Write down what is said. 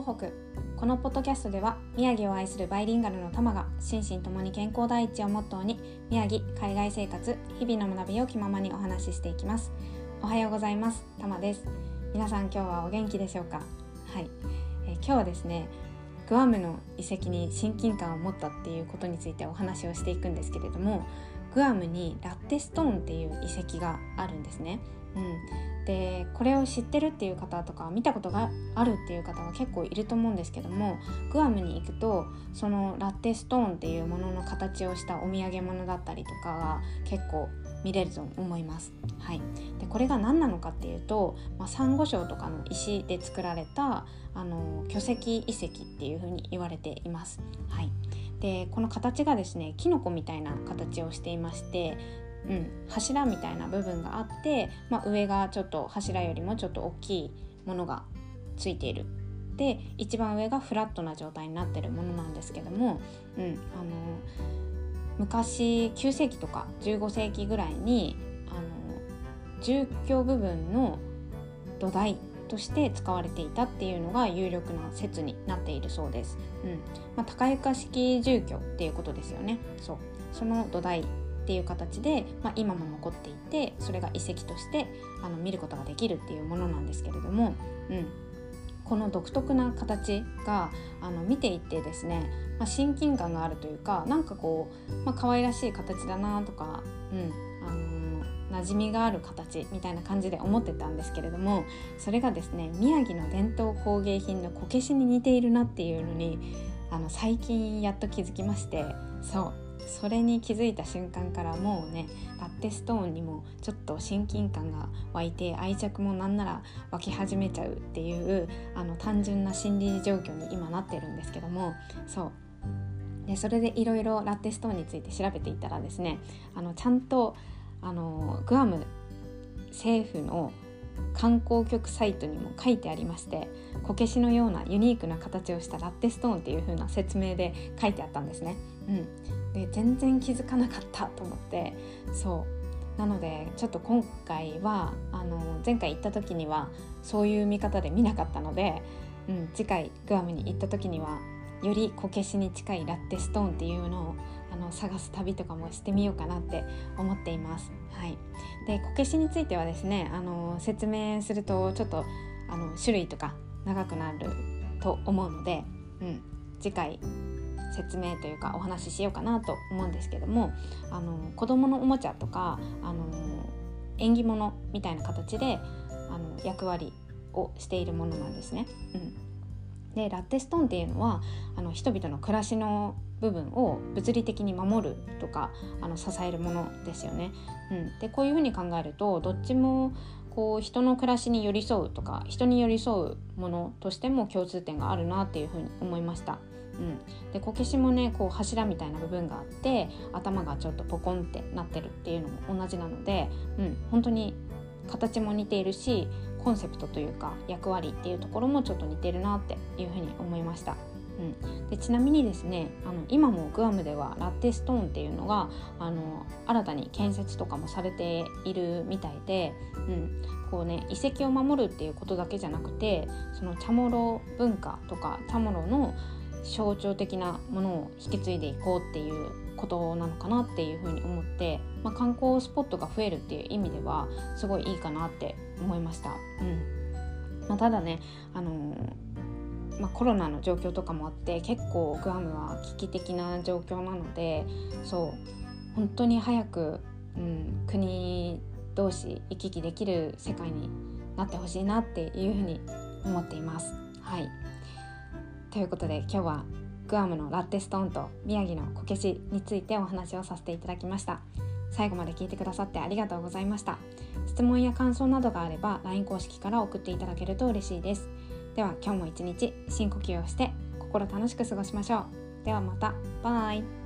東北。このポッドキャストでは宮城を愛するバイリンガルのタマが心身ともに健康第一をモットーに宮城海外生活日々の学びを気ままにお話ししていきます。おはようございます。タマです。皆さん今日はお元気でしょうか？はい、えー今日はですねグアムの遺跡に親近感を持ったっていうことについてお話をしていくんですけれどもグアムにラッテストーンっていう遺跡があるんですね。うん、でこれを知ってるっていう方とか見たことがあるっていう方は結構いると思うんですけどもグアムに行くとそのラッテストーンっていうものの形をしたお土産物だったりとかが結構見れると思います。はい、でこれが何なのかっていうと、まあ、サンゴ礁とかの石で作られたあの巨石遺跡っていうふうに言われています。はい、でこの形がですねキノコみたいな形をしていまして、うん、柱みたいな部分があって、まあ、上がちょっと柱よりもちょっと大きいものがついている。で一番上がフラットな状態になってるものなんですけども、うん、あの昔9世紀とか15世紀ぐらいにあの住居部分の土台として使われていたっていうのが有力な説になっているそうです。うんまあ、高床式住居っていうことですよね。そうその土台っていう形で、まあ、今も残っていてそれが遺跡としてあの見ることができるっていうものなんですけれども、うん、この独特な形があの見ていてですね、まあ、親近感があるというかなんかこう、まあ可愛らしい形だなとか、うん。あの馴染みがある形みたいな感じで思ってたんですけれどもそれがですね宮城の伝統工芸品のこけしに似ているなっていうのにあの最近やっと気づきましてそう。それに気づいた瞬間からもうねラッテストーンにもちょっと親近感が湧いて愛着もなんなら湧き始めちゃうっていうあの単純な心理状況に今なってるんですけどもそう。でそれでいろいろラッテストーンについて調べていったらですねあのちゃんとあのグアム政府の観光局サイトにも書いてありましてこけしのようなユニークな形をしたラッテストーンっていう風な説明で書いてあったんですね。うん、で全然気づかなかったと思ってそうなのでちょっと今回はあの前回行った時にはそういう見方で見なかったので、うん、次回グアムに行った時にはよりこけしに近いラッテストーンっていうのをあの探す旅とかもしてみようかなって思っています。はい、でこけしについてはですねあの説明するとちょっとあの種類とか長くなると思うので、うん、次回説明というかお話ししようかなと思うんですけどもあの子どものおもちゃとかあの縁起物みたいな形であの役割をしているものなんですね。うんでラッテストーンっていうのはあの人々の暮らしの部分を物理的に守るとかあの支えるものですよね。うん、でこういうふうに考えるとどっちもこう人の暮らしに寄り添うとか人に寄り添うものとしても共通点があるなっていうふうに思いました。うん、でこけしもねこう柱みたいな部分があって頭がちょっとポコンってなってるっていうのも同じなので、うん、本当に形も似ているしコンセプトというか役割っていうところもちょっと似てるなっていうふうに思いました。うん、でちなみにですねあの今もグアムではラッテストーンっていうのがあの新たに建設とかもされているみたいで、うんこうね、遺跡を守るっていうことだけじゃなくてそのチャモロ文化とかチャモロの象徴的なものを引き継いでいこうっていうことなのかなっていうふうに思って、まあ、観光スポットが増えるっていう意味ではすごいいいかなって思いました。うんまあ、ただね、あのーまあ、コロナの状況とかもあって結構グアムは危機的な状況なのでそう本当に早く、うん、国同士行き来できる世界になってほしいなっていうふうに思っています。はいということで今日はグアムのラッテストーンと宮城のこけしについてお話をさせていただきました。最後まで聞いてくださってありがとうございました。質問や感想などがあれば LINE 公式から送っていただけると嬉しいです。では今日も一日深呼吸をして心楽しく過ごしましょう。ではまた。バイ。